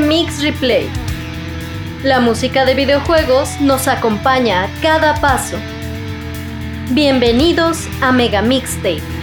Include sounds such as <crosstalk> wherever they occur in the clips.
Remix Replay. La música de videojuegos nos acompaña a cada paso. Bienvenidos a Mega Mixtape.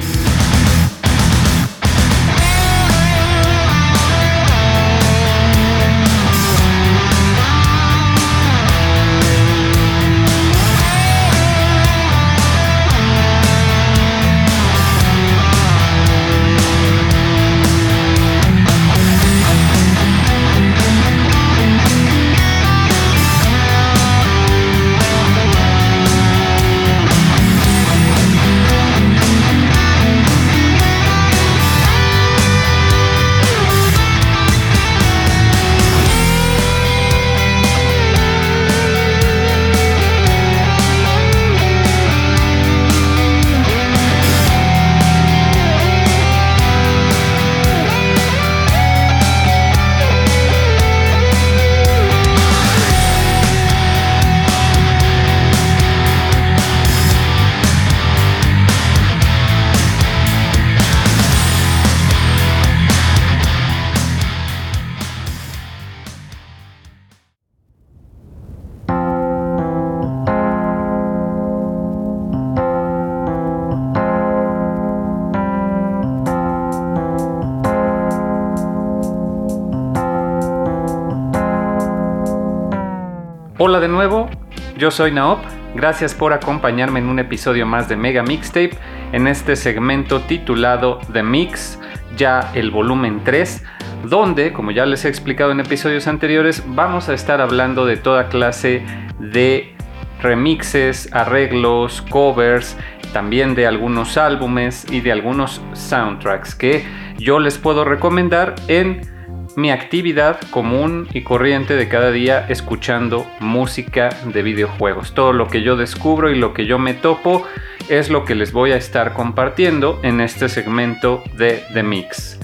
Yo soy Naop, gracias por acompañarme en un episodio más de Mega Mixtape, en este segmento titulado The Mix, ya el volumen 3, donde, como ya les he explicado en episodios anteriores, vamos a estar hablando de toda clase de remixes, arreglos, covers, también de algunos álbumes y de algunos soundtracks que yo les puedo recomendar en mi actividad común y corriente de cada día escuchando música de videojuegos. Todo lo que yo descubro y lo que yo me topo es lo que les voy a estar compartiendo en este segmento de The Mix.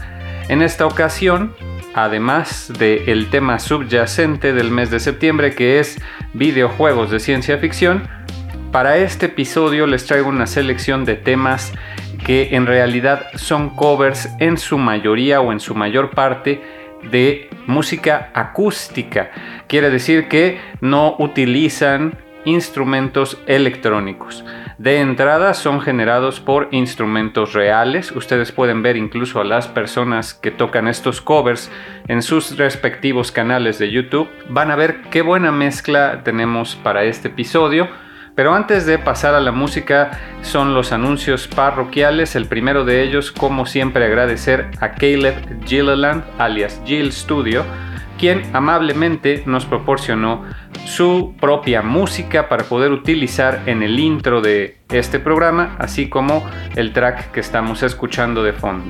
En esta ocasión, además del tema subyacente del mes de septiembre que es videojuegos de ciencia ficción, para este episodio les traigo una selección de temas que en realidad son covers en su mayoría o en su mayor parte de música acústica. Quiere decir que no utilizan instrumentos electrónicos. De entrada son generados por instrumentos reales. Ustedes pueden ver incluso a las personas que tocan estos covers en sus respectivos canales de YouTube. Van a ver qué buena mezcla tenemos para este episodio. Pero antes de pasar a la música son los anuncios parroquiales. El primero de ellos, como siempre, agradecer a Caleb Gilliland, alias Jill Studio, quien amablemente nos proporcionó su propia música para poder utilizar en el intro de este programa, así como el track que estamos escuchando de fondo.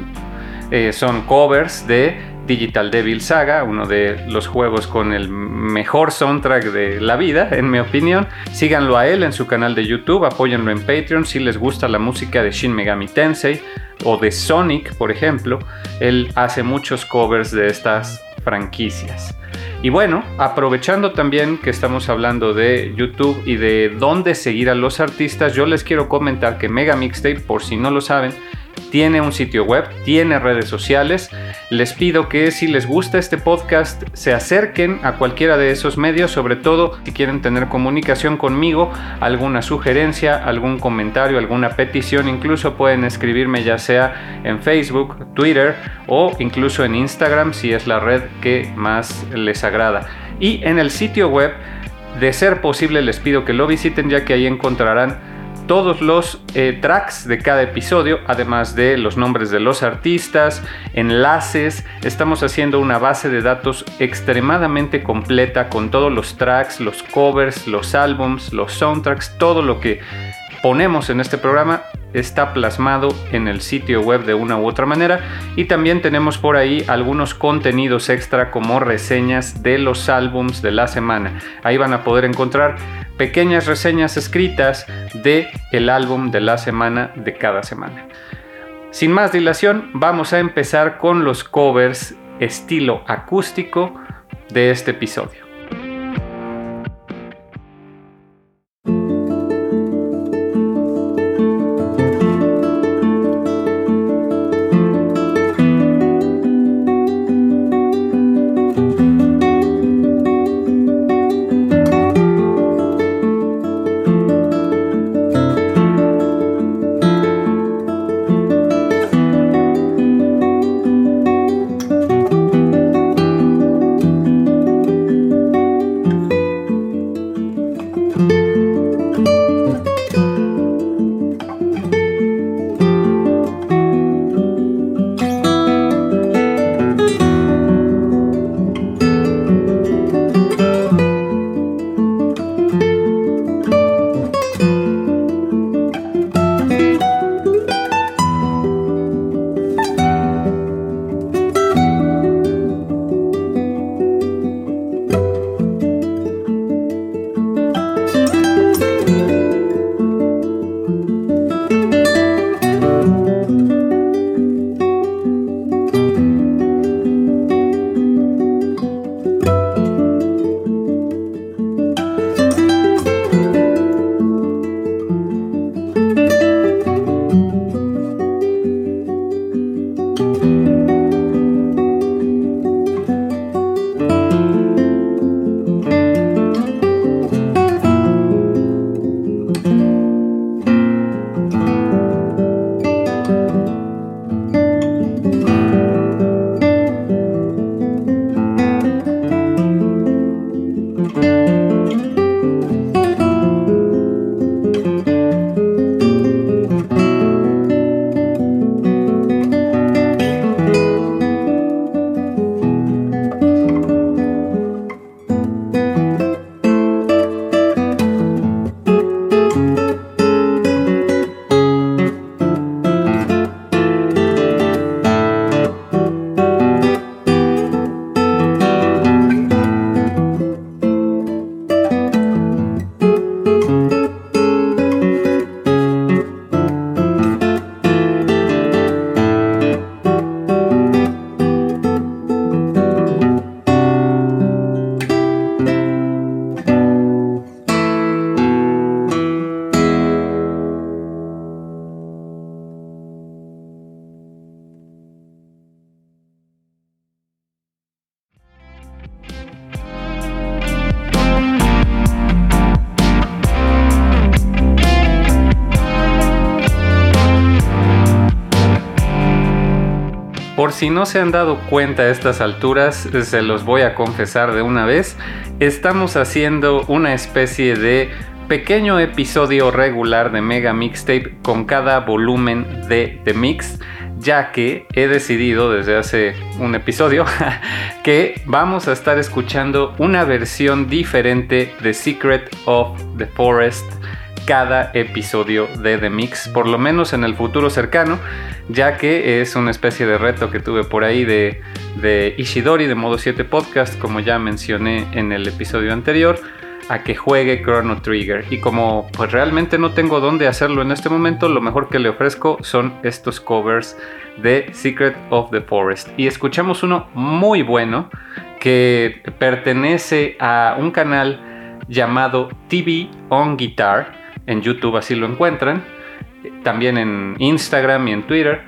Eh, son covers de Digital Devil Saga, uno de los juegos con el mejor soundtrack de la vida, en mi opinión. Síganlo a él en su canal de YouTube, apóyenlo en Patreon si les gusta la música de Shin Megami Tensei o de Sonic, por ejemplo. Él hace muchos covers de estas franquicias. Y bueno, aprovechando también que estamos hablando de YouTube y de dónde seguir a los artistas, yo les quiero comentar que Mega Mixtape, por si no lo saben, tiene un sitio web, tiene redes sociales. Les pido que si les gusta este podcast se acerquen a cualquiera de esos medios, sobre todo si quieren tener comunicación conmigo, alguna sugerencia, algún comentario, alguna petición, incluso pueden escribirme ya sea en Facebook, Twitter o incluso en Instagram si es la red que más les agrada. Y en el sitio web, de ser posible, les pido que lo visiten ya que ahí encontrarán todos los eh, tracks de cada episodio, además de los nombres de los artistas, enlaces. Estamos haciendo una base de datos extremadamente completa con todos los tracks, los covers, los álbums, los soundtracks, todo lo que ponemos en este programa está plasmado en el sitio web de una u otra manera y también tenemos por ahí algunos contenidos extra como reseñas de los álbums de la semana. Ahí van a poder encontrar pequeñas reseñas escritas de el álbum de la semana de cada semana. Sin más dilación, vamos a empezar con los covers estilo acústico de este episodio. Si no se han dado cuenta a estas alturas, se los voy a confesar de una vez, estamos haciendo una especie de pequeño episodio regular de Mega Mixtape con cada volumen de The Mix, ya que he decidido desde hace un episodio <laughs> que vamos a estar escuchando una versión diferente de Secret of the Forest cada episodio de The Mix, por lo menos en el futuro cercano, ya que es una especie de reto que tuve por ahí de, de Ishidori de Modo 7 Podcast, como ya mencioné en el episodio anterior, a que juegue Chrono Trigger. Y como pues realmente no tengo dónde hacerlo en este momento, lo mejor que le ofrezco son estos covers de Secret of the Forest. Y escuchamos uno muy bueno que pertenece a un canal llamado TV on Guitar en YouTube así lo encuentran, también en Instagram y en Twitter,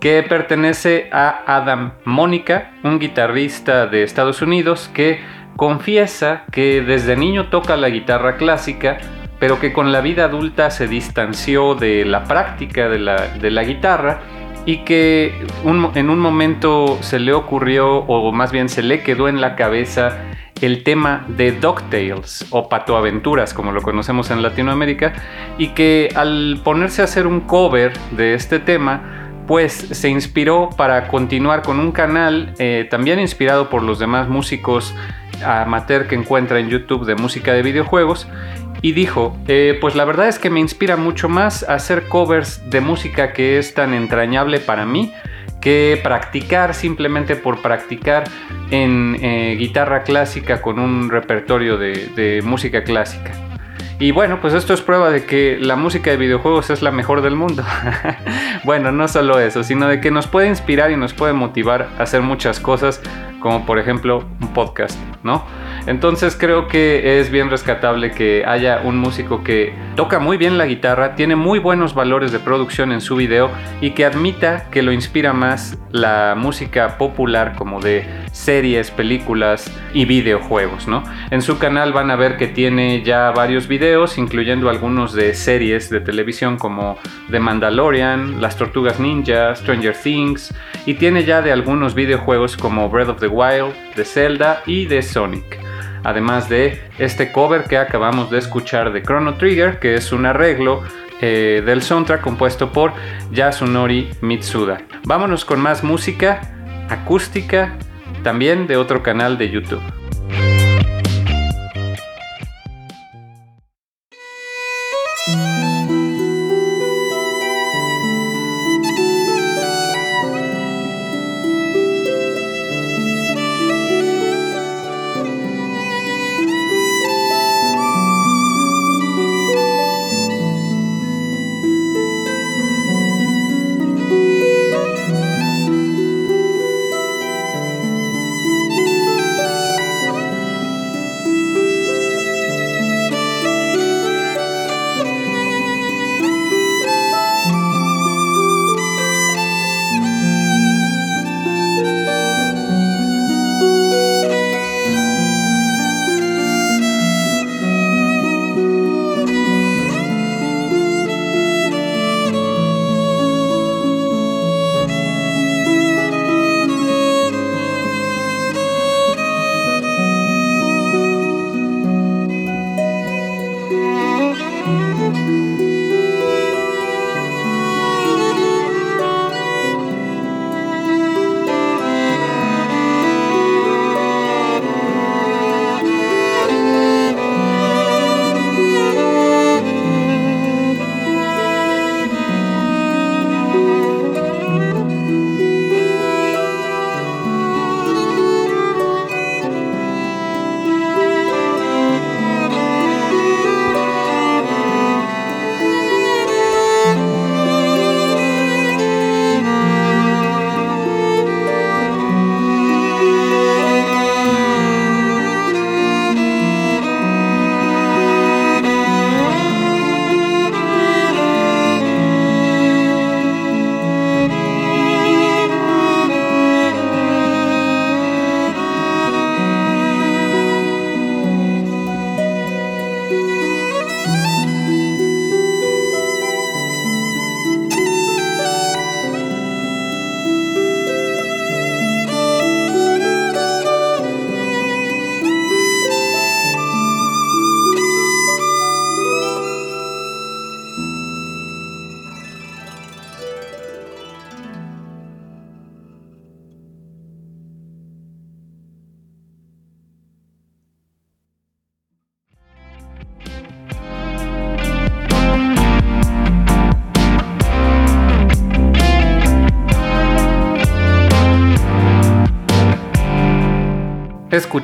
que pertenece a Adam Mónica, un guitarrista de Estados Unidos que confiesa que desde niño toca la guitarra clásica, pero que con la vida adulta se distanció de la práctica de la, guitarra y que en un momento se le ocurrió, o más bien se le quedó en la cabeza, el tema de DuckTales o Patoaventuras, como lo conocemos en Latinoamérica, y que al ponerse a hacer un cover de este tema, pues se inspiró para continuar con un canal eh, también inspirado por los demás músicos amateur que encuentra en YouTube de música de videojuegos y dijo, eh, pues la verdad es que me inspira mucho más hacer covers de música que es tan entrañable para mí que practicar simplemente por practicar en eh, guitarra clásica con un repertorio de música clásica. Y bueno, pues esto es prueba de que la música de videojuegos es la mejor del mundo. <laughs> bueno, no solo eso, sino de que nos puede inspirar y nos puede motivar a hacer muchas cosas, como por ejemplo un podcast, ¿no? Entonces creo que es bien rescatable que haya un músico que toca muy bien la guitarra, tiene muy buenos valores de producción en su video y que admita que lo inspira más la música popular como de series, películas y videojuegos, ¿no? En su canal van a ver que tiene ya varios videos, incluyendo algunos de series de televisión como The Mandalorian, Las Tortugas Ninja, Stranger Things y tiene ya de algunos videojuegos como Breath of the Wild, de Zelda y de Sonic además de este cover que acabamos de escuchar de Chrono Trigger, que es un arreglo eh, del soundtrack compuesto por Yasunori Mitsuda. Vámonos con más música acústica, también de otro canal de YouTube.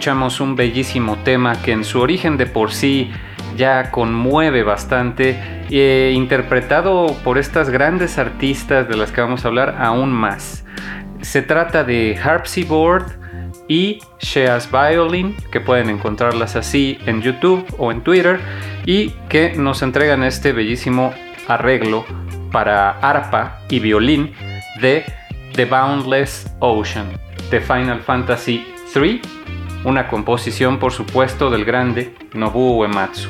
Escuchamos un bellísimo tema que en su origen de por sí ya conmueve bastante, e interpretado por estas grandes artistas de las que vamos a hablar aún más. Se trata de Harpsiboard y Shea's Violin, que pueden encontrarlas así en YouTube o en Twitter, y que nos entregan este bellísimo arreglo para arpa y violín de The Boundless Ocean de Final Fantasy III, una composición por supuesto del grande Nobuo Uematsu.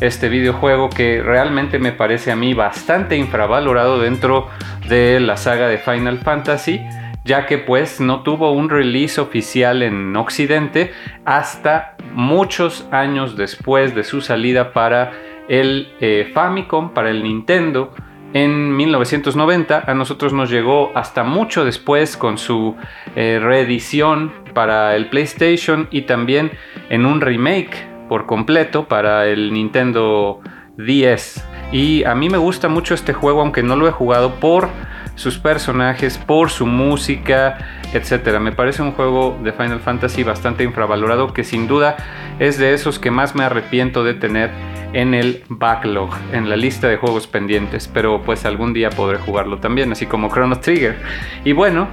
Este videojuego que realmente me parece a mí bastante infravalorado dentro de la saga de Final Fantasy, ya que pues no tuvo un release oficial en Occidente hasta muchos años después de su salida para el eh, Famicom, para el Nintendo, en 1990. A nosotros nos llegó hasta mucho después con su eh, reedición para el PlayStation y también en un remake por completo para el Nintendo 10. Y a mí me gusta mucho este juego, aunque no lo he jugado por sus personajes, por su música, etc. Me parece un juego de Final Fantasy bastante infravalorado que sin duda es de esos que más me arrepiento de tener en el backlog, en la lista de juegos pendientes, pero pues algún día podré jugarlo también, así como Chrono Trigger. Y bueno,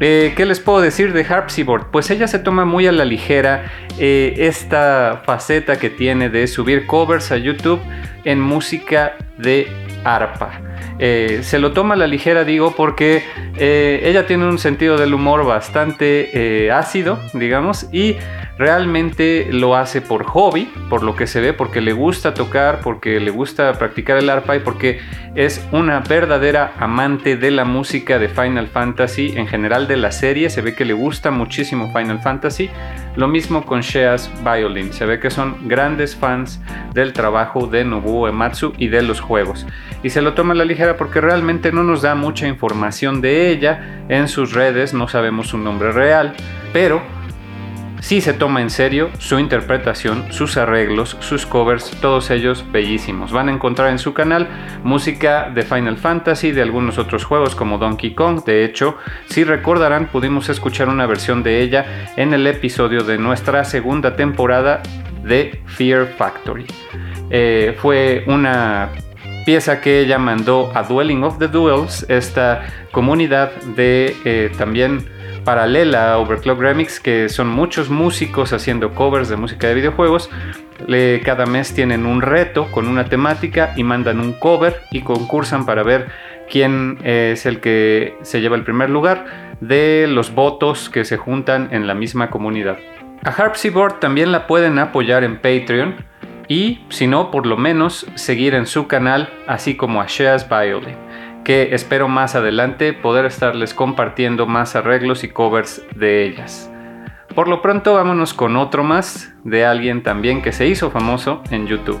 eh, ¿Qué les puedo decir de Harpsiboard? Pues ella se toma muy a la ligera eh, esta faceta que tiene de subir covers a YouTube en música de arpa. Eh, se lo toma a la ligera, digo, porque ella tiene un sentido del humor bastante ácido, digamos, y realmente lo hace por hobby, por lo que se ve, porque le gusta tocar, porque le gusta practicar el arpa y porque es una verdadera amante de la música de Final Fantasy, en general de la serie, se ve que le gusta muchísimo Final Fantasy. Lo mismo con Shea's Violin, se ve que son grandes fans del trabajo de Nobuo Ematsu y de los juegos. Y se lo toma a la ligera porque realmente no nos da mucha información de ella en sus redes, no sabemos su nombre real, pero sí se toma en serio su interpretación, sus arreglos, sus covers, todos ellos bellísimos. Van a encontrar en su canal música de Final Fantasy, de algunos otros juegos como Donkey Kong. De hecho, si recordarán, pudimos escuchar una versión de ella en el episodio de nuestra segunda temporada de Fear Factory. Eh, fue una pieza que ella mandó a Dwelling of the Duels, esta comunidad de eh, también paralela a Overclock Remix, que son muchos músicos haciendo covers de música de videojuegos. cada mes tienen un reto con una temática y mandan un cover y concursan para ver quién es el que se lleva el primer lugar de los votos que se juntan en la misma comunidad. A Harpsiboard también la pueden apoyar en Patreon y, si no, por lo menos seguir en su canal, así como a Shea's Violin que espero más adelante poder estarles compartiendo más arreglos y covers de ellas. Por lo pronto vámonos con otro más de alguien también que se hizo famoso en YouTube.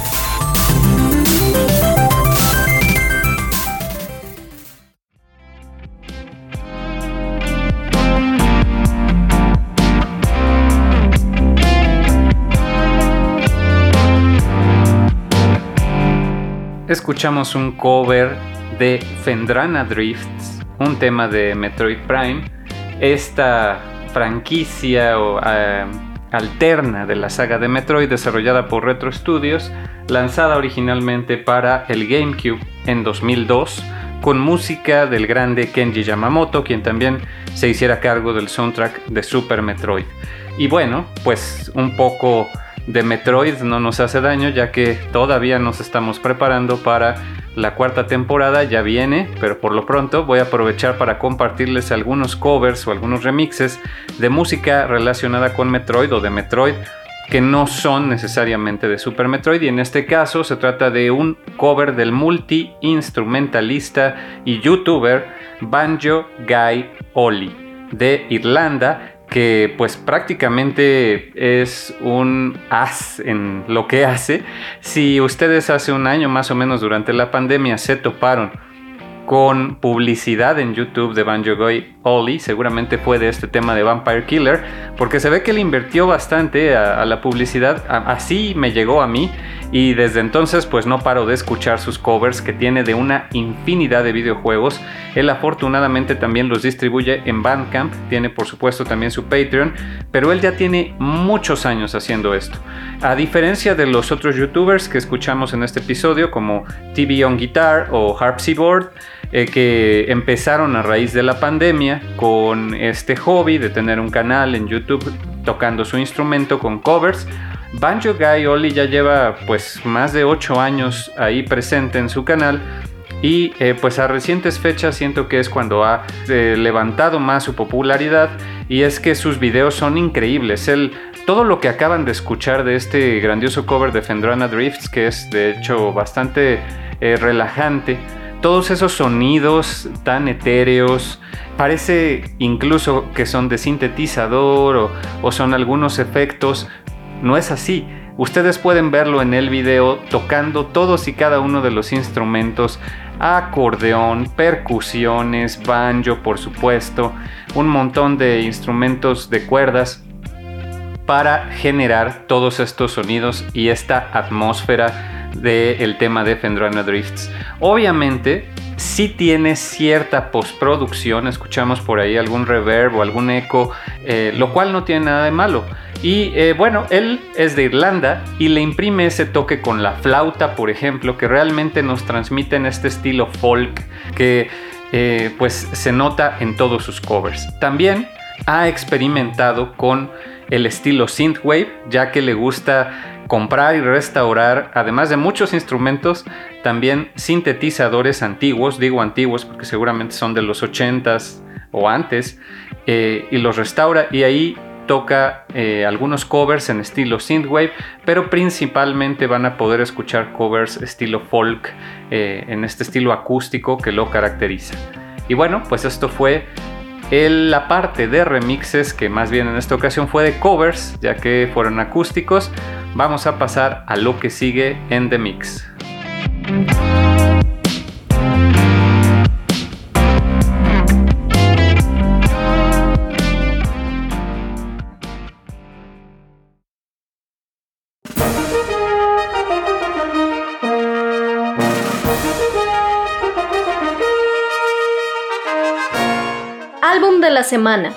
Escuchamos un cover de Fendrana Drifts, un tema de Metroid Prime, esta franquicia eh, alterna de la saga de Metroid desarrollada por Retro Studios, lanzada originalmente para el GameCube en 2002, con música del grande Kenji Yamamoto, quien también se hiciera cargo del soundtrack de Super Metroid. Y bueno, pues un poco de Metroid no nos hace daño ya que todavía nos estamos preparando para la cuarta temporada, ya viene, pero por lo pronto voy a aprovechar para compartirles algunos covers o algunos remixes de música relacionada con Metroid o de Metroid que no son necesariamente de Super Metroid y en este caso se trata de un cover del multi-instrumentalista y youtuber Banjo Guy Oli de Irlanda que pues prácticamente es un as en lo que hace. Si ustedes hace un año más o menos durante la pandemia se toparon con publicidad en YouTube de Banjo Boy Oli, seguramente fue de este tema de Vampire Killer, porque se ve que le invirtió bastante a, la publicidad, así me llegó a mí y desde entonces pues no paro de escuchar sus covers que tiene de una infinidad de videojuegos. Él afortunadamente también los distribuye en Bandcamp, tiene por supuesto también su Patreon, pero él ya tiene muchos años haciendo esto. A diferencia de los otros youtubers que escuchamos en este episodio como TV on Guitar o Harp Seaboard, eh, que empezaron a raíz de la pandemia con este hobby de tener un canal en YouTube tocando su instrumento con covers. Banjo Guy Oli ya lleva pues más de 8 años ahí presente en su canal y eh, pues a recientes fechas siento que es cuando ha eh, levantado más su popularidad y es que sus videos son increíbles. Todo lo que acaban de escuchar de este grandioso cover de Fendrana Drifts que es de hecho bastante relajante todos esos sonidos tan etéreos, parece incluso que son de sintetizador o, son algunos efectos, no es así. Ustedes pueden verlo en el video tocando todos y cada uno de los instrumentos, acordeón, percusiones, banjo por supuesto, un montón de instrumentos de cuerdas para generar todos estos sonidos y esta atmósfera del tema de Fendrana Drifts. Obviamente, si tiene cierta postproducción, escuchamos por ahí algún reverb o algún eco, eh, lo cual no tiene nada de malo. Y eh, bueno, él es de Irlanda y le imprime ese toque con la flauta, por ejemplo, que realmente nos transmite en este estilo folk que eh, pues se nota en todos sus covers. También ha experimentado con el estilo synthwave, ya que le gusta comprar y restaurar, además de muchos instrumentos, también sintetizadores antiguos, digo antiguos porque seguramente son de los 80s o antes, eh, y los restaura y ahí toca eh, algunos covers en estilo synthwave, pero principalmente van a poder escuchar covers estilo folk, eh, en este estilo acústico que lo caracteriza. Y bueno, pues esto fue la parte de remixes, que más bien en esta ocasión fue de covers, ya que fueron acústicos, vamos a pasar a lo que sigue en The Mix. Semana.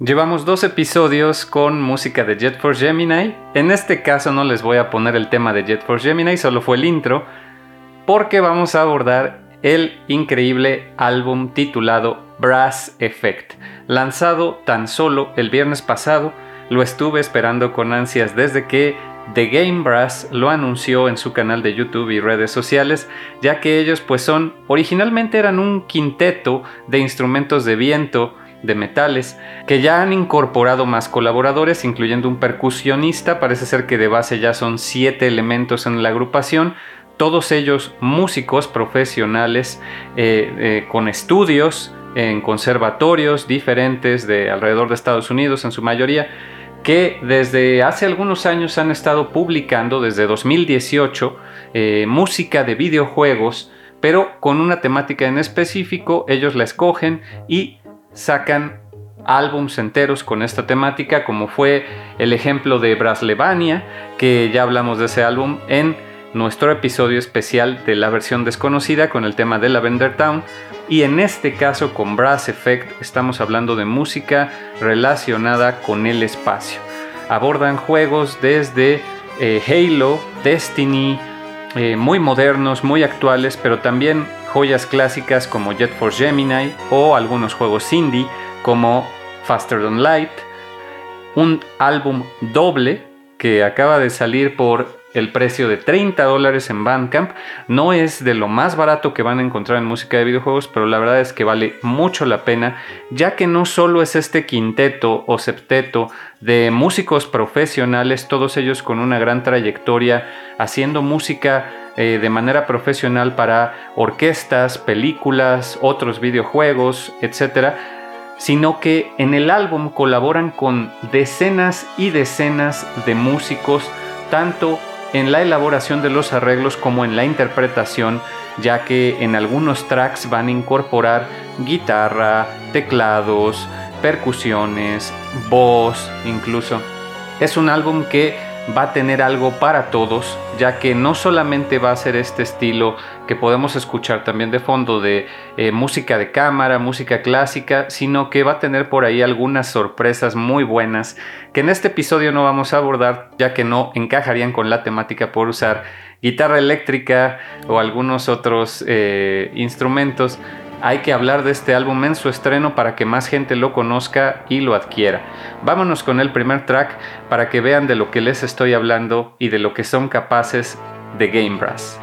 Llevamos dos episodios con música de Jet Force Gemini. En este caso no les voy a poner el tema de Jet Force Gemini, solo fue el intro, porque vamos a abordar el increíble álbum titulado Brass Effect, lanzado tan solo el viernes pasado. Lo estuve esperando con ansias desde que The Game Brass lo anunció en su canal de YouTube y redes sociales, ya que ellos pues son originalmente eran un quinteto de instrumentos de viento de metales, que ya han incorporado más colaboradores, incluyendo un percusionista, parece ser que de base ya son siete elementos en la agrupación, todos ellos músicos profesionales eh, eh, con estudios en conservatorios diferentes de alrededor de Estados Unidos en su mayoría, que desde hace algunos años han estado publicando, desde 2018, eh, música de videojuegos, pero con una temática en específico, ellos la escogen y sacan álbums enteros con esta temática, como fue el ejemplo de Braslevania, que ya hablamos de ese álbum en nuestro episodio especial de la versión desconocida con el tema de Lavender Town. Y en este caso con Brass Effect estamos hablando de música relacionada con el espacio. Abordan juegos desde eh, Halo, Destiny, eh, muy modernos, muy actuales, pero también joyas clásicas como Jet Force Gemini o algunos juegos indie como Faster Than Light, un álbum doble que acaba de salir por el precio de 30 dólares en Bandcamp. No es de lo más barato que van a encontrar en música de videojuegos, pero la verdad es que vale mucho la pena, ya que no solo es este quinteto o septeto de músicos profesionales, todos ellos con una gran trayectoria haciendo música eh, de manera profesional para orquestas, películas, otros videojuegos, etc., sino que en el álbum colaboran con decenas y decenas de músicos, tanto en la elaboración de los arreglos como en la interpretación, ya que en algunos tracks van a incorporar guitarra, teclados, percusiones, voz incluso. Es un álbum que va a tener algo para todos, ya que no solamente va a ser este estilo que podemos escuchar también de fondo de eh, música de cámara, música clásica, sino que va a tener por ahí algunas sorpresas muy buenas que en este episodio no vamos a abordar, ya que no encajarían con la temática por usar guitarra eléctrica o algunos otros eh, instrumentos hay que hablar de este álbum en su estreno para que más gente lo conozca y lo adquiera. Vámonos con el primer track para que vean de lo que les estoy hablando y de lo que son capaces de Game Brass.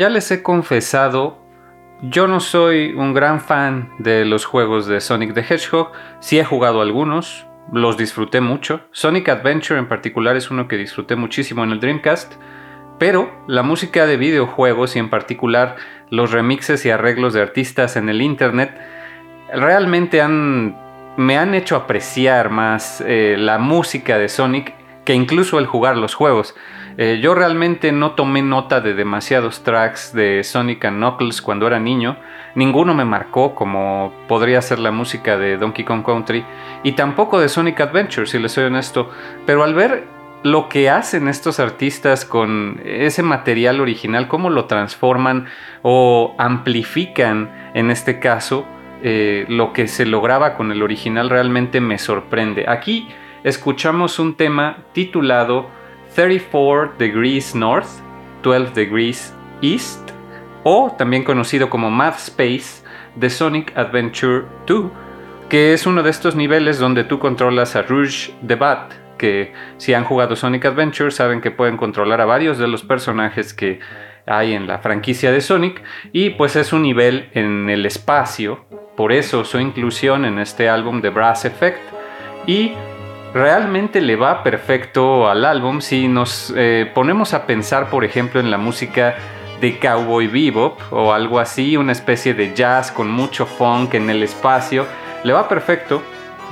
Ya les he confesado, yo no soy un gran fan de los juegos de Sonic the Hedgehog, sí he jugado algunos, los disfruté mucho. Sonic Adventure en particular es uno que disfruté muchísimo en el Dreamcast, pero la música de videojuegos y en particular los remixes y arreglos de artistas en el Internet realmente me han hecho apreciar más eh, la música de Sonic que incluso el jugar los juegos. Eh, yo realmente no tomé nota de demasiados tracks de Sonic Knuckles cuando era niño. Ninguno me marcó como podría ser la música de Donkey Kong Country y tampoco de Sonic Adventure, si les soy honesto. Pero al ver lo que hacen estos artistas con ese material original, cómo lo transforman o amplifican en este caso, eh, lo que se lograba con el original realmente me sorprende. Aquí escuchamos un tema titulado 34 Degrees North, 12 Degrees East, o también conocido como Math Space de Sonic Adventure 2, que es uno de estos niveles donde tú controlas a Rouge the Bat, que si han jugado Sonic Adventure saben que pueden controlar a varios de los personajes que hay en la franquicia de Sonic y pues es un nivel en el espacio, por eso su inclusión en este álbum de Brass Effect y realmente le va perfecto al álbum si nos eh, ponemos a pensar por ejemplo en la música de Cowboy Bebop o algo así, una especie de jazz con mucho funk en el espacio, le va perfecto.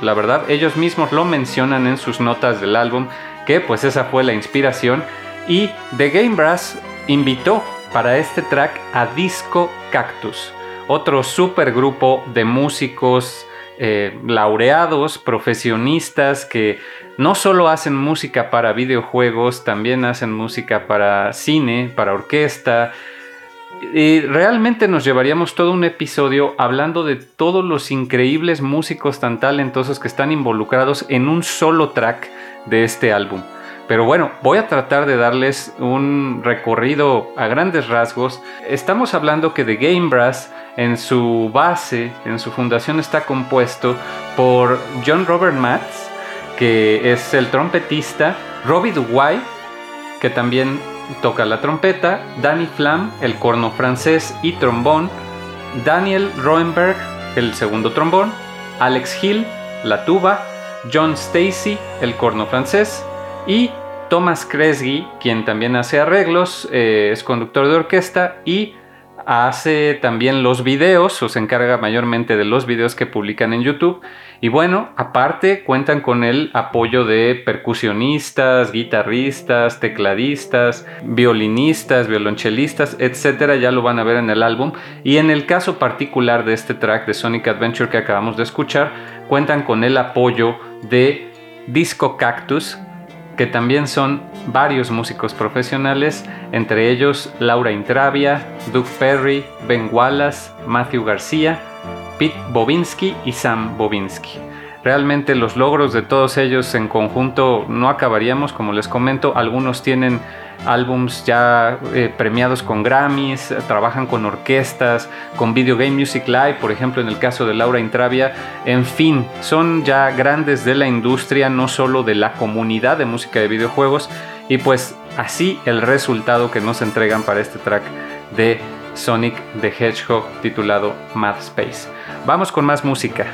La verdad, ellos mismos lo mencionan en sus notas del álbum, que pues esa fue la inspiración. Y The Game Brass invitó para este track a Disco Cactus, otro supergrupo de músicos eh, laureados, profesionistas que no solo hacen música para videojuegos, también hacen música para cine, para orquesta. Y realmente nos llevaríamos todo un episodio hablando de todos los increíbles músicos tan talentosos que están involucrados en un solo track de este álbum. Pero bueno, voy a tratar de darles un recorrido a grandes rasgos. Estamos hablando que The Game Brass en su base, en su fundación está compuesto por John Robert Matz, que es el trompetista, Robbie Duguay, que también toca la trompeta, Danny Flam, el corno francés y trombón, Daniel Roenberg, el segundo trombón, Alex Hill, la tuba, John Stacy, el corno francés, y Thomas Kresge, quien también hace arreglos, eh, es conductor de orquesta y hace también los videos o se encarga mayormente de los videos que publican en YouTube. Y bueno, aparte cuentan con el apoyo de percusionistas, guitarristas, tecladistas, violinistas, violonchelistas, etcétera. Ya lo van a ver en el álbum. Y en el caso particular de este track de Sonic Adventure que acabamos de escuchar, cuentan con el apoyo de Disco Cactus, que también son varios músicos profesionales, entre ellos Laura Intravia, Doug Perry, Ben Wallace, Matthew García, Pete Bobinski y Sam Bobinski. Realmente los logros de todos ellos en conjunto no acabaríamos, como les comento, algunos tienen álbums ya eh, premiados con Grammys, trabajan con orquestas, con Video Game Music Live, por ejemplo en el caso de Laura Intravia, en fin, son ya grandes de la industria, no solo de la comunidad de música de videojuegos, y pues así el resultado que nos entregan para este track de Sonic the Hedgehog titulado Mad Space. Vamos con más música.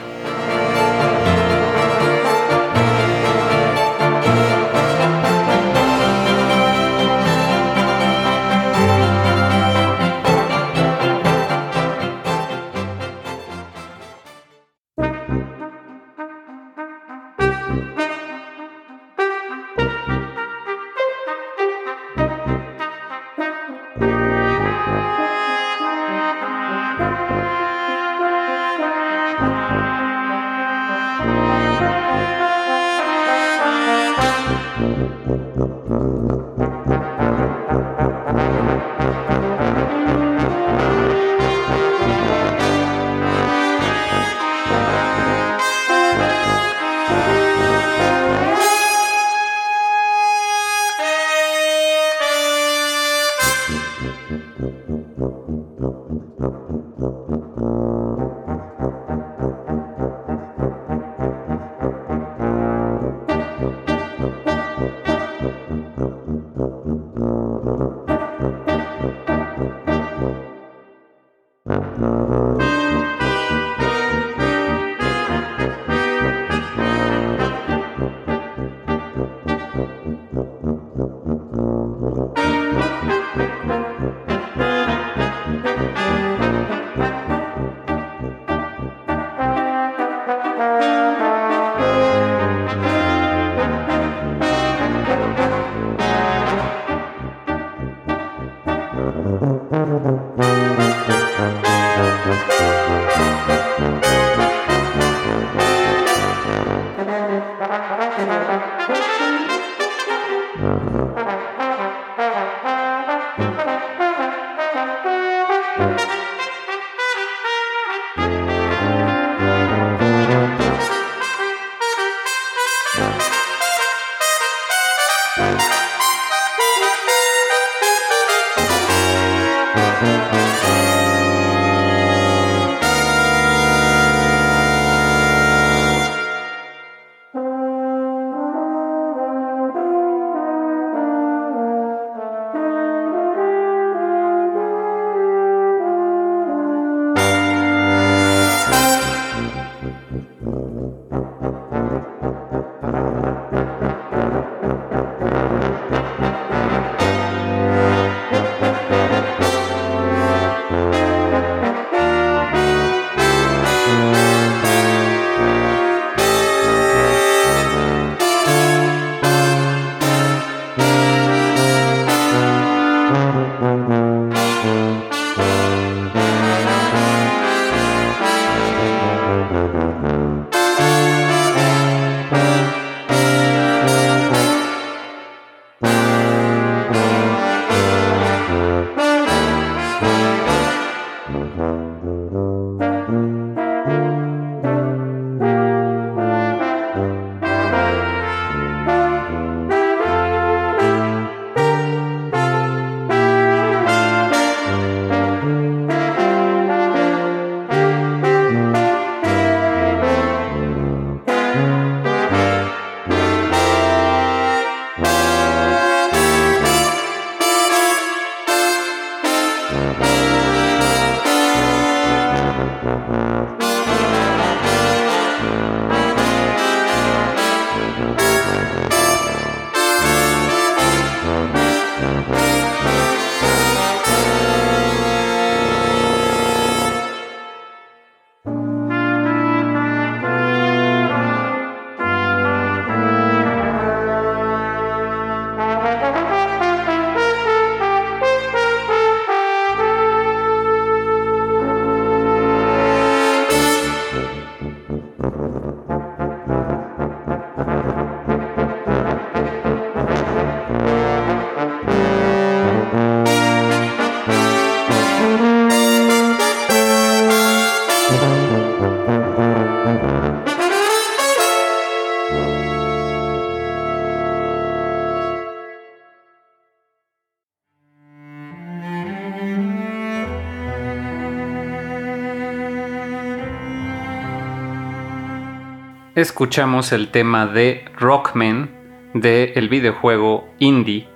Escuchamos el tema de Rockman del videojuego indie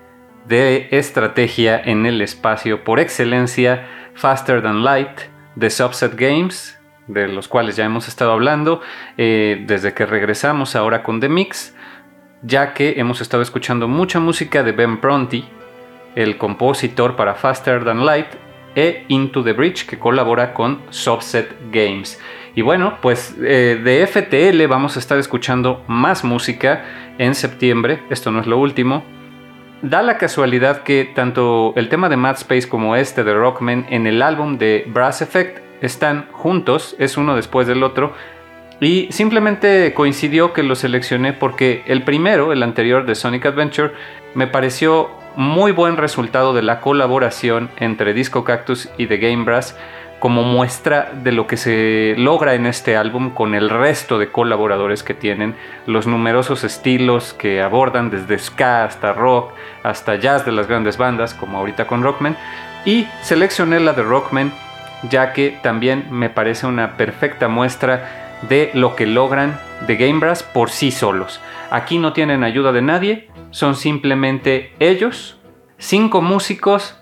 de estrategia en el espacio por excelencia Faster Than Light de Subset Games, de los cuales ya hemos estado hablando eh, desde que regresamos ahora con The Mix, ya que hemos estado escuchando mucha música de Ben Pronti, el compositor para Faster Than Light, e Into the Bridge, que colabora con Subset Games. Y bueno, pues eh, de FTL vamos a estar escuchando más música en septiembre, esto no es lo último. Da la casualidad que tanto el tema de Mad Space como este de Rockman en el álbum de Brass Effect están juntos, es uno después del otro, y simplemente coincidió que lo seleccioné porque el primero, el anterior de Sonic Adventure, me pareció muy buen resultado de la colaboración entre Disco Cactus y The Game Brass como muestra de lo que se logra en este álbum con el resto de colaboradores que tienen, los numerosos estilos que abordan desde ska hasta rock, hasta jazz de las grandes bandas, como ahorita con Rockman, y seleccioné la de Rockman ya que también me parece una perfecta muestra de lo que logran de Game Brass por sí solos. Aquí no tienen ayuda de nadie, son simplemente ellos, cinco músicos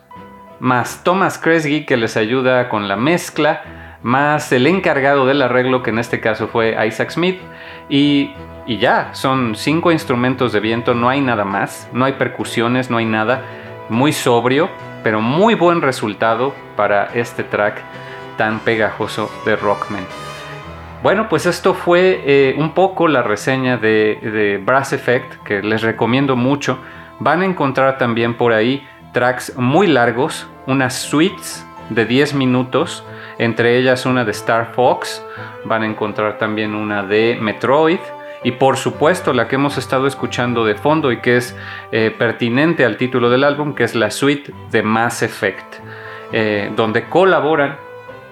más Thomas Kresge que les ayuda con la mezcla, más el encargado del arreglo que en este caso fue Isaac Smith y, y ya, son cinco instrumentos de viento, no hay nada más, no hay percusiones, no hay nada. muy sobrio, pero muy buen resultado para este track tan pegajoso de Rockman. Bueno, pues esto fue eh, un poco la reseña de, de, Brass Effect, que les recomiendo mucho. Van a encontrar también por ahí tracks muy largos, unas suites de 10 minutos, entre ellas una de Star Fox, van a encontrar también una de Metroid, y por supuesto la que hemos estado escuchando de fondo y que es eh, pertinente al título del álbum, que es la suite de Mass Effect, eh, donde colaboran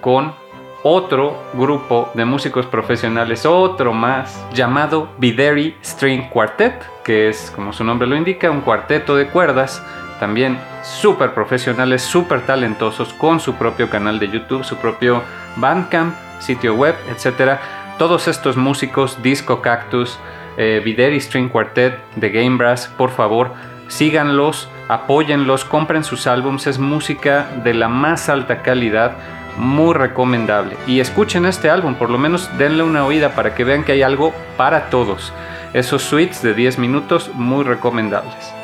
con otro grupo de músicos profesionales, otro más, llamado Videri String Quartet, que es, como su nombre lo indica, un cuarteto de cuerdas, también súper profesionales, súper talentosos, con su propio canal de YouTube, su propio Bandcamp, sitio web, etcétera todos estos músicos, Disco Cactus, eh, Videri String Quartet de Game Brass, por favor, síganlos, apóyenlos, compren sus álbums, es música de la más alta calidad, muy recomendable. Y escuchen este álbum, por lo menos denle una oída para que vean que hay algo para todos. Esos suites de 10 minutos muy recomendables.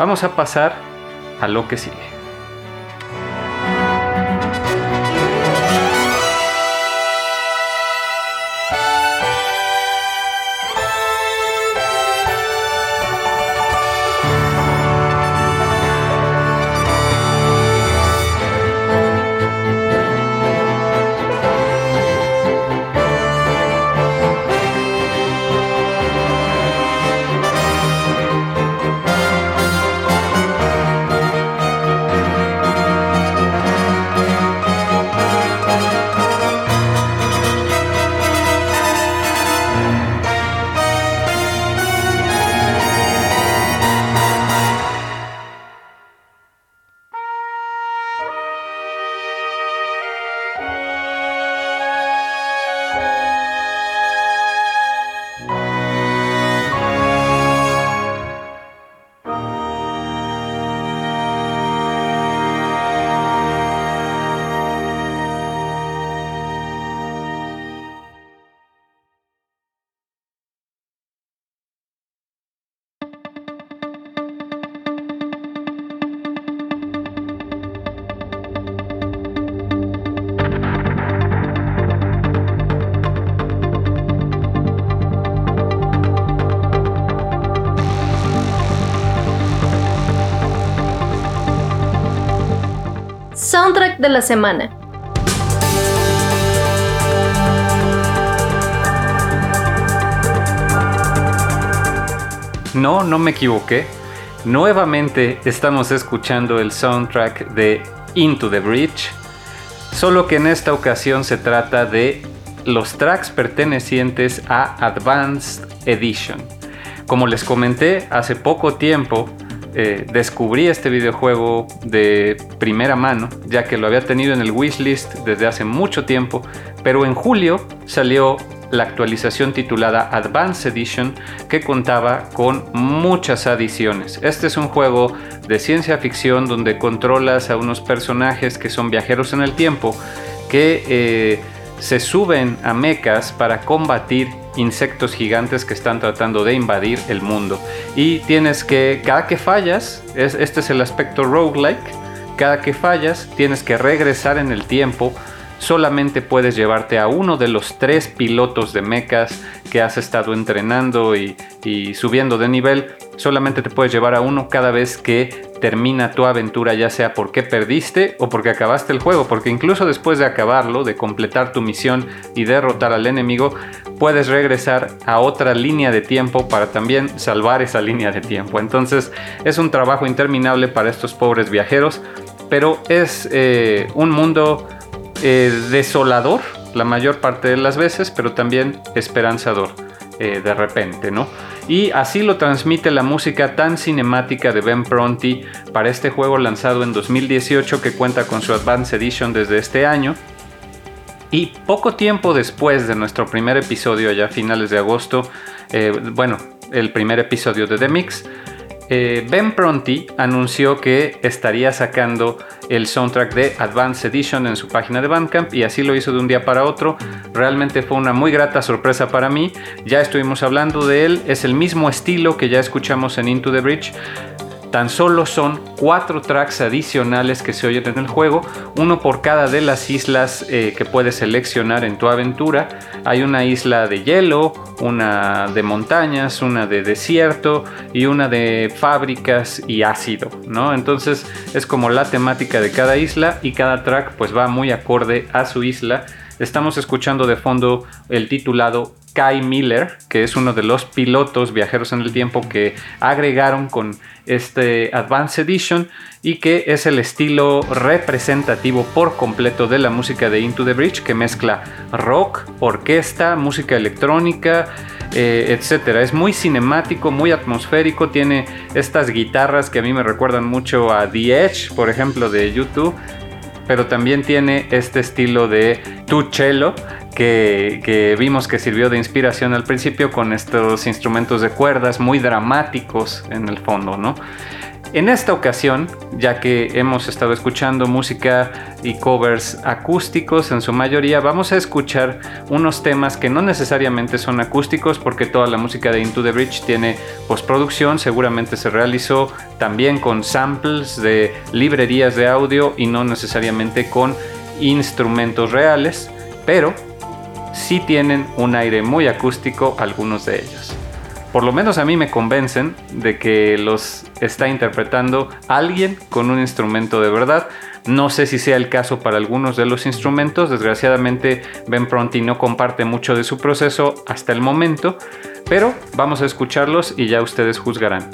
Vamos a pasar a lo que sigue. La semana. No, no me equivoqué. Nuevamente estamos escuchando el soundtrack de Into the Bridge, solo que en esta ocasión se trata de los tracks pertenecientes a Advanced Edition. Como les comenté hace poco tiempo, eh, descubrí este videojuego de primera mano, ya que lo había tenido en el wishlist desde hace mucho tiempo, pero en julio salió la actualización titulada Advanced Edition que contaba con muchas adiciones. Este es un juego de ciencia ficción donde controlas a unos personajes que son viajeros en el tiempo que eh, se suben a mechas para combatir insectos gigantes que están tratando de invadir el mundo. Y tienes que, cada que fallas, este es el aspecto roguelike, cada que fallas tienes que regresar en el tiempo. Solamente puedes llevarte a uno de los tres pilotos de mechas que has estado entrenando y, subiendo de nivel. Solamente te puedes llevar a uno cada vez que termina tu aventura, ya sea porque perdiste o porque acabaste el juego, porque incluso después de acabarlo, de completar tu misión y derrotar al enemigo, puedes regresar a otra línea de tiempo para también salvar esa línea de tiempo. Entonces es un trabajo interminable para estos pobres viajeros, pero es eh, un mundo eh, desolador la mayor parte de las veces, pero también esperanzador eh, de repente, ¿no? Y así lo transmite la música tan cinemática de Ben Pronti para este juego lanzado en 2018 que cuenta con su Advanced Edition desde este año. Y poco tiempo después de nuestro primer episodio, ya a finales de agosto, eh, bueno, el primer episodio de The Mix, eh, Ben Pronti anunció que estaría sacando el soundtrack de Advanced Edition en su página de Bandcamp y así lo hizo de un día para otro. Realmente fue una muy grata sorpresa para mí. Ya estuvimos hablando de él, es el mismo estilo que ya escuchamos en Into the Bridge. Tan solo son cuatro tracks adicionales que se oyen en el juego, uno por cada de las islas eh, que puedes seleccionar en tu aventura. Hay una isla de hielo, una de montañas, una de desierto y una de fábricas y ácido, ¿no? Entonces es como la temática de cada isla y cada track pues va muy acorde a su isla. Estamos escuchando de fondo el titulado Kai Miller, que es uno de los pilotos viajeros en el tiempo que agregaron con este Advanced Edition y que es el estilo representativo por completo de la música de Into the Bridge que mezcla rock, orquesta, música electrónica, eh, etcétera. Es muy cinemático, muy atmosférico, tiene estas guitarras que a mí me recuerdan mucho a The Edge, por ejemplo, de YouTube pero también tiene este estilo de tu cello que, vimos que sirvió de inspiración al principio con estos instrumentos de cuerdas muy dramáticos en el fondo, ¿no? En esta ocasión, ya que hemos estado escuchando música y covers acústicos en su mayoría, vamos a escuchar unos temas que no necesariamente son acústicos porque toda la música de Into the Bridge tiene postproducción, seguramente se realizó también con samples de librerías de audio y no necesariamente con instrumentos reales, pero sí tienen un aire muy acústico algunos de ellos por lo menos a mí me convencen de que los está interpretando alguien con un instrumento de verdad. No sé si sea el caso para algunos de los instrumentos, desgraciadamente Ben Pronti no comparte mucho de su proceso hasta el momento, pero vamos a escucharlos y ya ustedes juzgarán.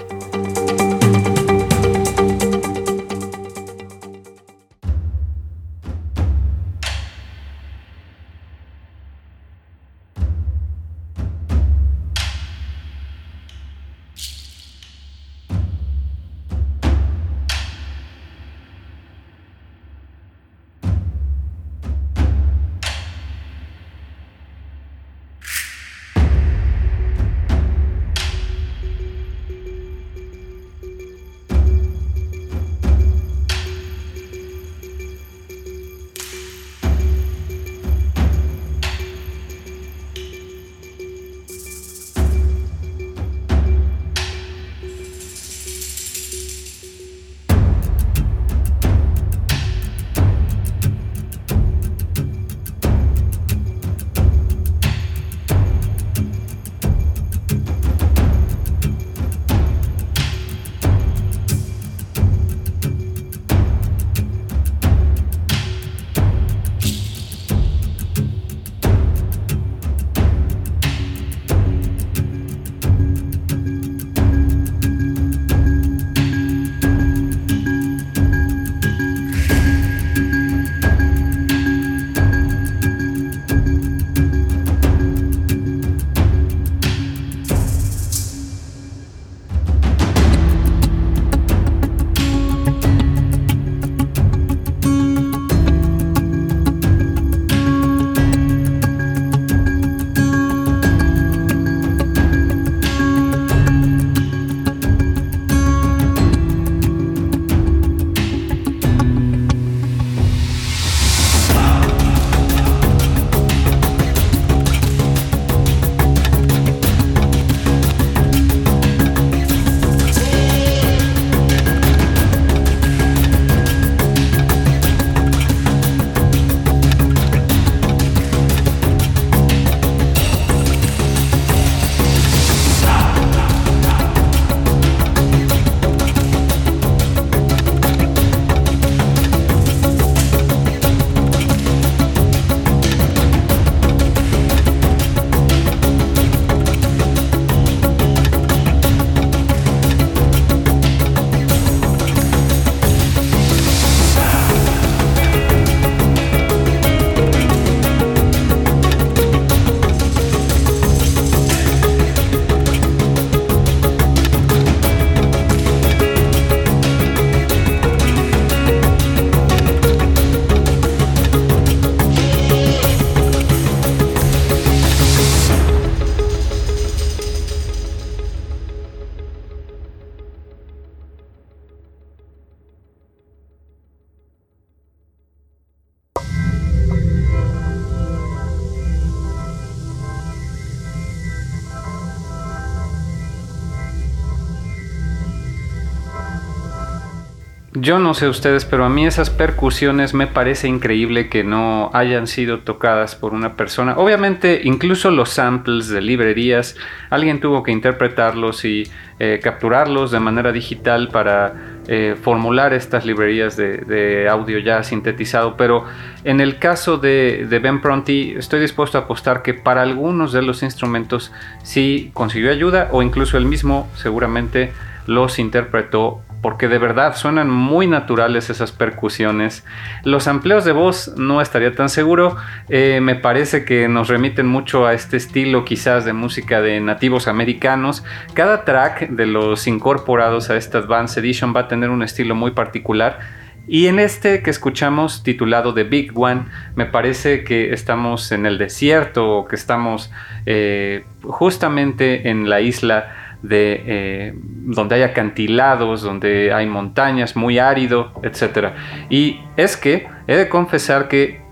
Yo no sé ustedes, pero a mí esas percusiones me parece increíble que no hayan sido tocadas por una persona. Obviamente, incluso los samples de librerías, alguien tuvo que interpretarlos y eh, capturarlos de manera digital para eh, formular estas librerías de, audio ya sintetizado. Pero en el caso de, de Ben Pronti, estoy dispuesto a apostar que para algunos de los instrumentos sí consiguió ayuda o incluso él mismo seguramente los interpretó porque de verdad suenan muy naturales esas percusiones. Los amplios de voz no estaría tan seguro, eh, me parece que nos remiten mucho a este estilo quizás de música de nativos americanos. Cada track de los incorporados a esta Advanced Edition va a tener un estilo muy particular. Y en este que escuchamos titulado The Big One, me parece que estamos en el desierto o que estamos eh, justamente en la isla eh, donde hay acantilados, donde hay montañas, muy árido, etc. Y es que he de confesar que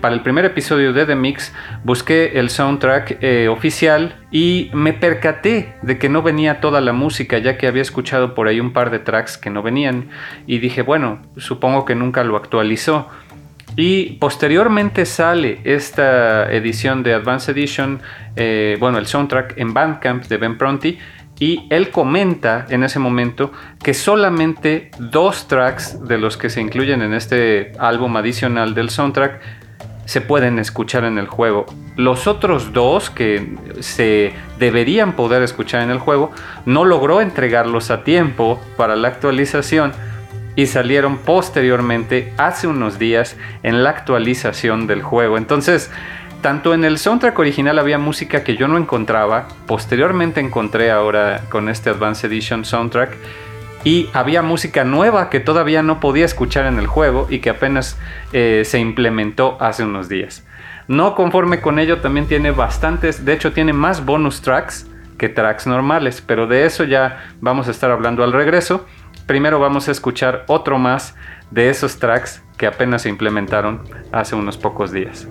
para el primer episodio de The Mix busqué el soundtrack eh, oficial y me percaté de que no venía toda la música ya que había escuchado por ahí un par de tracks que no venían y dije bueno supongo que nunca lo actualizó y posteriormente sale esta edición de Advanced Edition, eh, bueno, el soundtrack en Bandcamp de Ben Pronti, y él comenta en ese momento que solamente dos tracks de los que se incluyen en este álbum adicional del soundtrack se pueden escuchar en el juego. Los otros dos que se deberían poder escuchar en el juego no logró entregarlos a tiempo para la actualización y salieron posteriormente hace unos días en la actualización del juego. Entonces, tanto en el soundtrack original había música que yo no encontraba, posteriormente encontré ahora con este Advanced Edition soundtrack y había música nueva que todavía no podía escuchar en el juego y que apenas eh, se implementó hace unos días. No conforme con ello también tiene bastantes, de hecho tiene más bonus tracks que tracks normales, pero de eso ya vamos a estar hablando al regreso primero vamos a escuchar otro más de esos tracks que apenas se implementaron hace unos pocos días.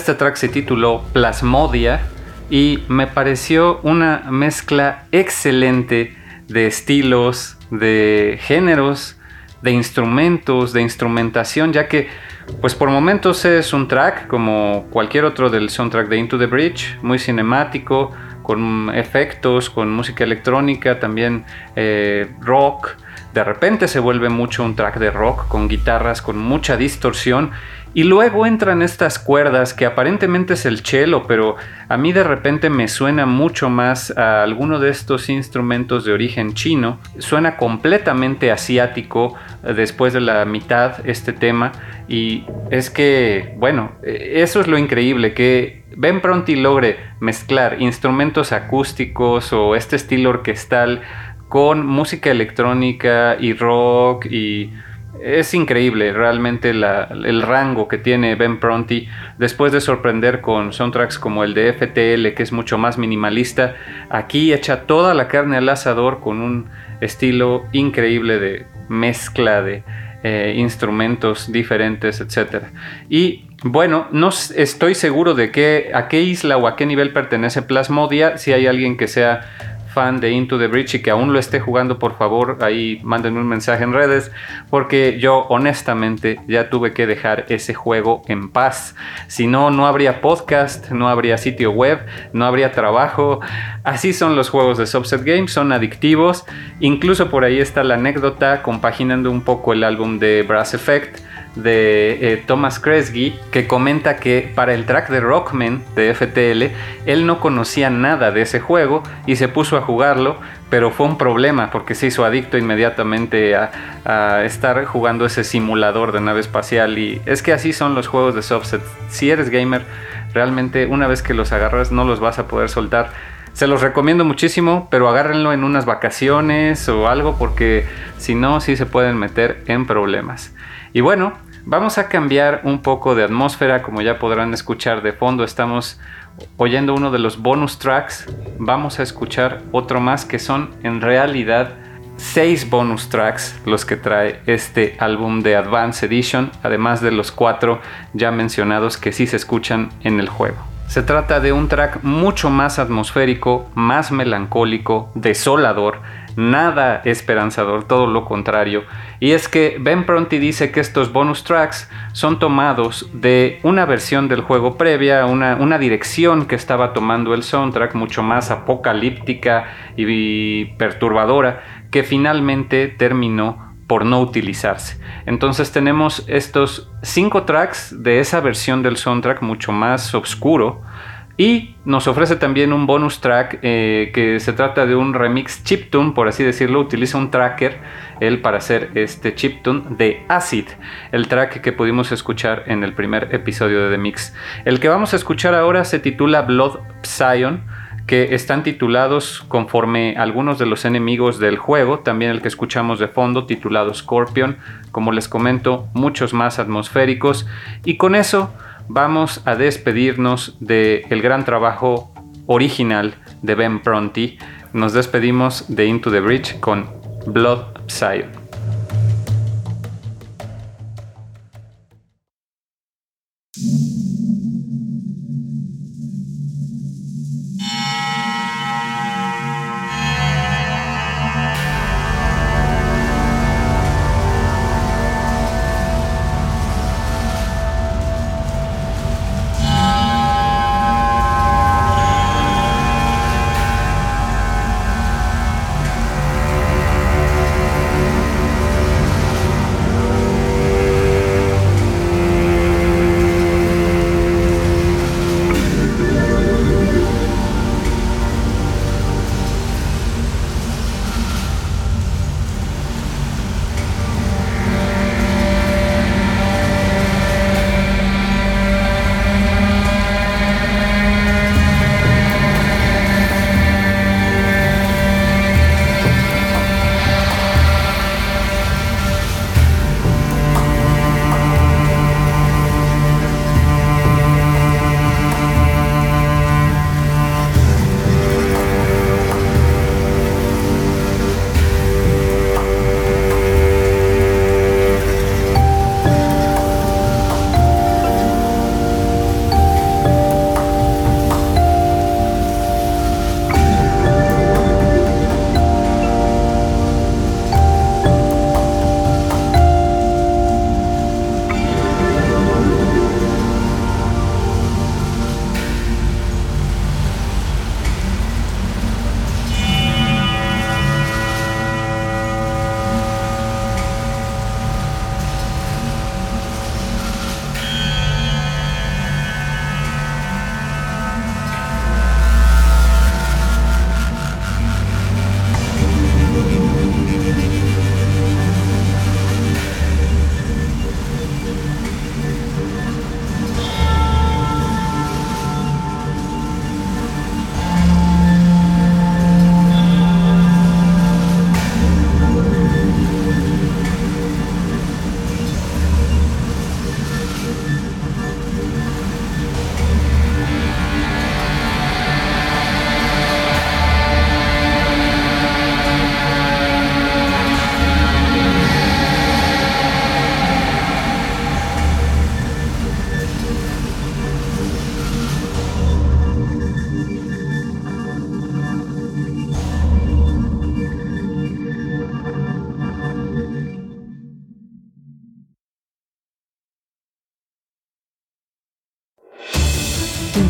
Este track se tituló Plasmodia y me pareció una mezcla excelente de estilos, de géneros, de instrumentos, de instrumentación, ya que pues por momentos es un track como cualquier otro del soundtrack de Into the Bridge, muy cinemático, con efectos, con música electrónica, también eh, rock. De repente se vuelve mucho un track de rock con guitarras, con mucha distorsión y luego entran estas cuerdas que aparentemente es el cello, pero a mí de repente me suena mucho más a alguno de estos instrumentos de origen chino. Suena completamente asiático eh, después de la mitad este tema. Y es que, bueno, eh, eso es lo increíble, que Ben Pronti logre mezclar instrumentos acústicos o este estilo orquestal con música electrónica y rock y es increíble realmente el rango que tiene Ben Pronti después de sorprender con soundtracks como el de FTL que es mucho más minimalista aquí echa toda la carne al asador con un estilo increíble de mezcla de eh, instrumentos diferentes etc y bueno, no estoy seguro de qué, a qué isla o a qué nivel pertenece Plasmodia. Si hay alguien que sea fan de Into the Breach y que aún lo esté jugando, por favor, ahí mándenme un mensaje en redes, porque yo honestamente ya tuve que dejar ese juego en paz. Si no, no habría podcast, no habría sitio web, no habría trabajo. Así son los juegos de Subset Games, son adictivos. Incluso por ahí está la anécdota compaginando un poco el álbum de Brass Effect de eh, Thomas Kresge que comenta que para el track de Rockman de FTL él no conocía nada de ese juego y se puso a jugarlo, pero fue un problema porque se hizo adicto inmediatamente a, estar jugando ese simulador de nave espacial y es que así son los juegos de Subset. Si eres gamer, realmente una vez que los agarras no los vas a poder soltar. Se los recomiendo muchísimo, pero agárrenlo en unas vacaciones o algo porque si no, sí se pueden meter en problemas. Y bueno, vamos a cambiar un poco de atmósfera, como ya podrán escuchar de fondo, estamos oyendo uno de los bonus tracks, vamos a escuchar otro más que son en realidad seis bonus tracks los que trae este álbum de Advance Edition, además de los cuatro ya mencionados que sí se escuchan en el juego. Se trata de un track mucho más atmosférico, más melancólico, desolador, nada esperanzador, todo lo contrario. Y es que Ben Pronti dice que estos bonus tracks son tomados de una versión del juego previa, una, una dirección que estaba tomando el soundtrack, mucho más apocalíptica y perturbadora, que finalmente terminó por no utilizarse. Entonces tenemos estos cinco tracks de esa versión del soundtrack mucho más oscuro y nos ofrece también un bonus track eh, que se trata de un remix chiptune, por así decirlo. Utiliza un tracker él para hacer este chiptune de Acid, el track que pudimos escuchar en el primer episodio de The Mix. El que vamos a escuchar ahora se titula Blood Psion que están titulados conforme algunos de los enemigos del juego, también el que escuchamos de fondo titulado Scorpion, como les comento, muchos más atmosféricos. Y con eso vamos a despedirnos del gran trabajo original de Ben Pronti. Nos despedimos de Into the Bridge con Blood Psy.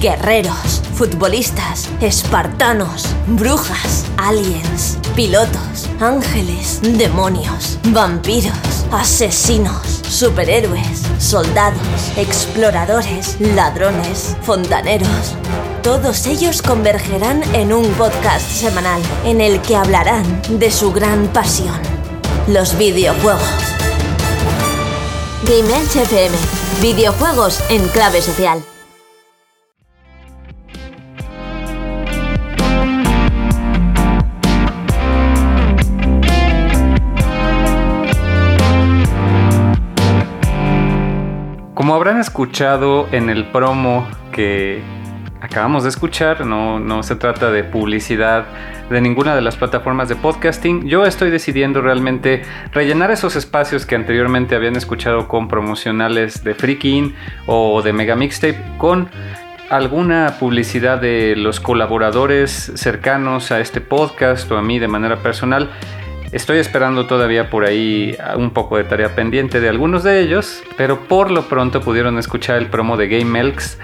Guerreros, futbolistas, espartanos, brujas, aliens, pilotos, ángeles, demonios, vampiros, asesinos, superhéroes, soldados, exploradores, ladrones, fontaneros. Todos ellos convergerán en un podcast semanal en el que hablarán de su gran pasión, los videojuegos. Game FM, videojuegos en clave social. Como habrán escuchado en el promo que acabamos de escuchar, no, no, se trata de publicidad de ninguna de las plataformas de podcasting. Yo estoy decidiendo realmente rellenar esos espacios que anteriormente habían escuchado con promocionales de Freaking o de Mega Mixtape con alguna publicidad de los colaboradores cercanos a este podcast o a mí de manera personal. Estoy esperando todavía por ahí un poco de tarea pendiente de algunos de ellos, pero por lo pronto pudieron escuchar el promo de Game Elks,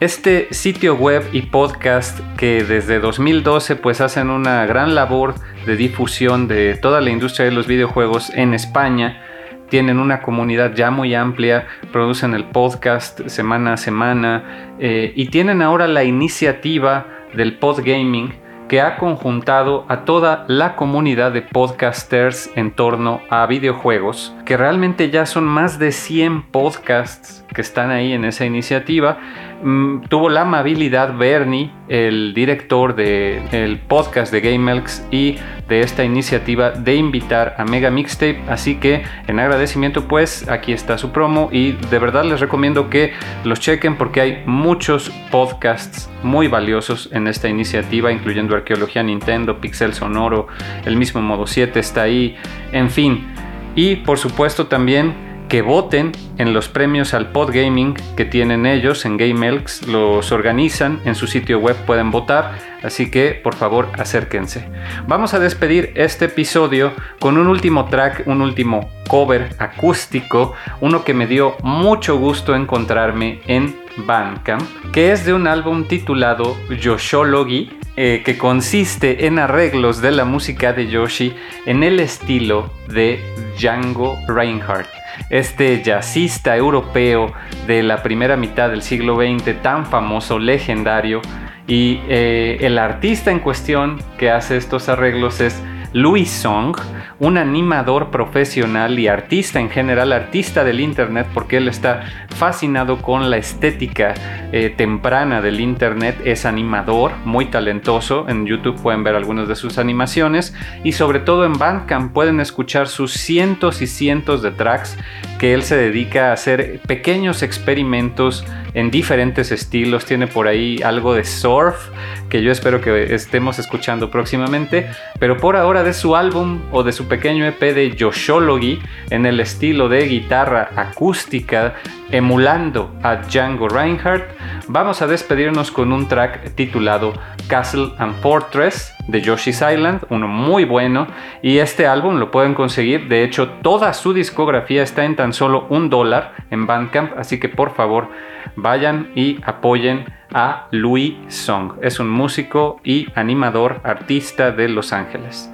este sitio web y podcast que desde 2012 pues hacen una gran labor de difusión de toda la industria de los videojuegos en España. Tienen una comunidad ya muy amplia, producen el podcast semana a semana eh, y tienen ahora la iniciativa del podgaming que ha conjuntado a toda la comunidad de podcasters en torno a videojuegos, que realmente ya son más de 100 podcasts que están ahí en esa iniciativa Mm, tuvo la amabilidad Bernie, el director del podcast de GameElks y de esta iniciativa, de invitar a Mega Mixtape. Así que en agradecimiento, pues aquí está su promo y de verdad les recomiendo que los chequen porque hay muchos podcasts muy valiosos en esta iniciativa, incluyendo Arqueología Nintendo, Pixel Sonoro, el mismo Modo 7 está ahí, en fin. Y por supuesto también que voten en los premios al podgaming que tienen ellos en GameElks, los organizan en su sitio web, pueden votar, así que por favor acérquense. Vamos a despedir este episodio con un último track, un último cover acústico, uno que me dio mucho gusto encontrarme en Bandcamp, que es de un álbum titulado Yoshologi, eh, que consiste en arreglos de la música de Yoshi en el estilo de Django Reinhardt este jazzista europeo de la primera mitad del siglo XX, tan famoso, legendario, y eh, el artista en cuestión que hace estos arreglos es Louis Song, un animador profesional y artista en general, artista del Internet, porque él está fascinado con la estética eh, temprana del Internet, es animador, muy talentoso, en YouTube pueden ver algunas de sus animaciones. Y sobre todo en Bandcamp pueden escuchar sus cientos y cientos de tracks que él se dedica a hacer pequeños experimentos en diferentes estilos, tiene por ahí algo de surf que yo espero que estemos escuchando próximamente, pero por ahora de su álbum o de su pequeño EP de Yoshology en el estilo de guitarra acústica emulando a Django Reinhardt, vamos a despedirnos con un track titulado Castle and Fortress de Yoshi's Island, uno muy bueno, y este álbum lo pueden conseguir, de hecho toda su discografía está en tan solo un dólar en Bandcamp, así que por favor vayan y apoyen a Louis Song. Es un músico y animador artista de Los Ángeles.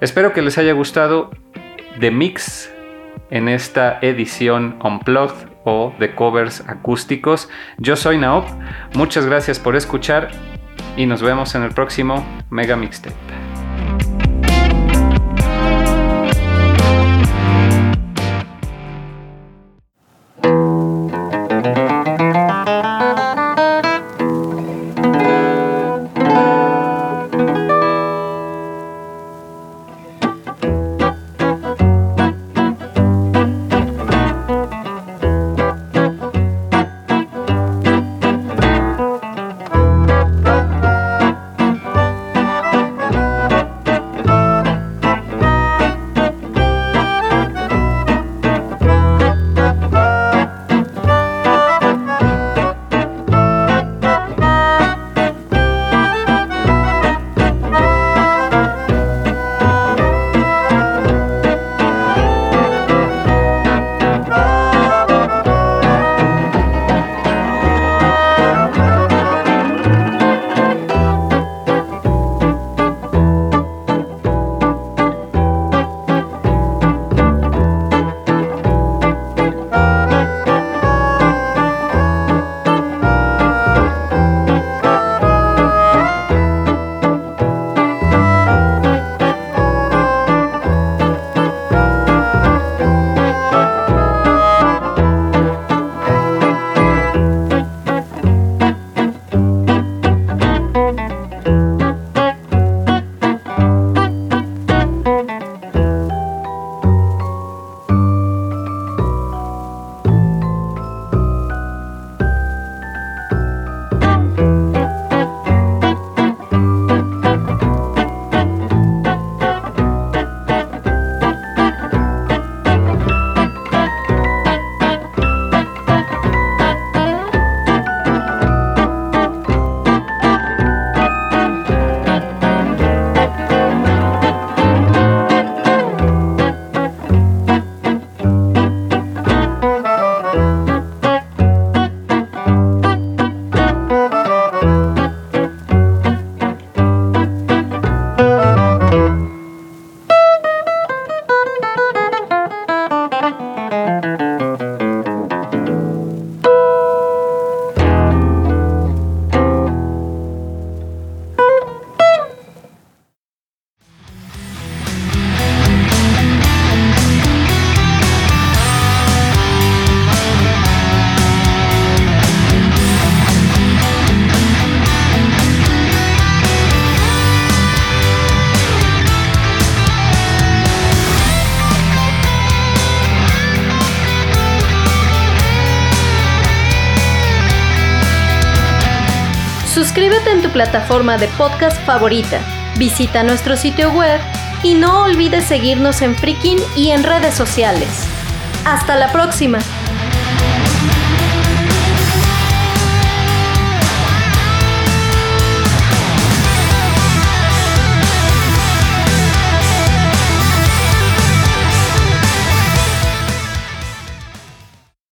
Espero que les haya gustado The Mix en esta edición Unplugged o de covers acústicos. Yo soy Naop, muchas gracias por escuchar y nos vemos en el próximo Mega Mixtape. Plataforma de podcast favorita, visita nuestro sitio web y no olvides seguirnos en Freaking y en redes sociales. ¡Hasta la próxima!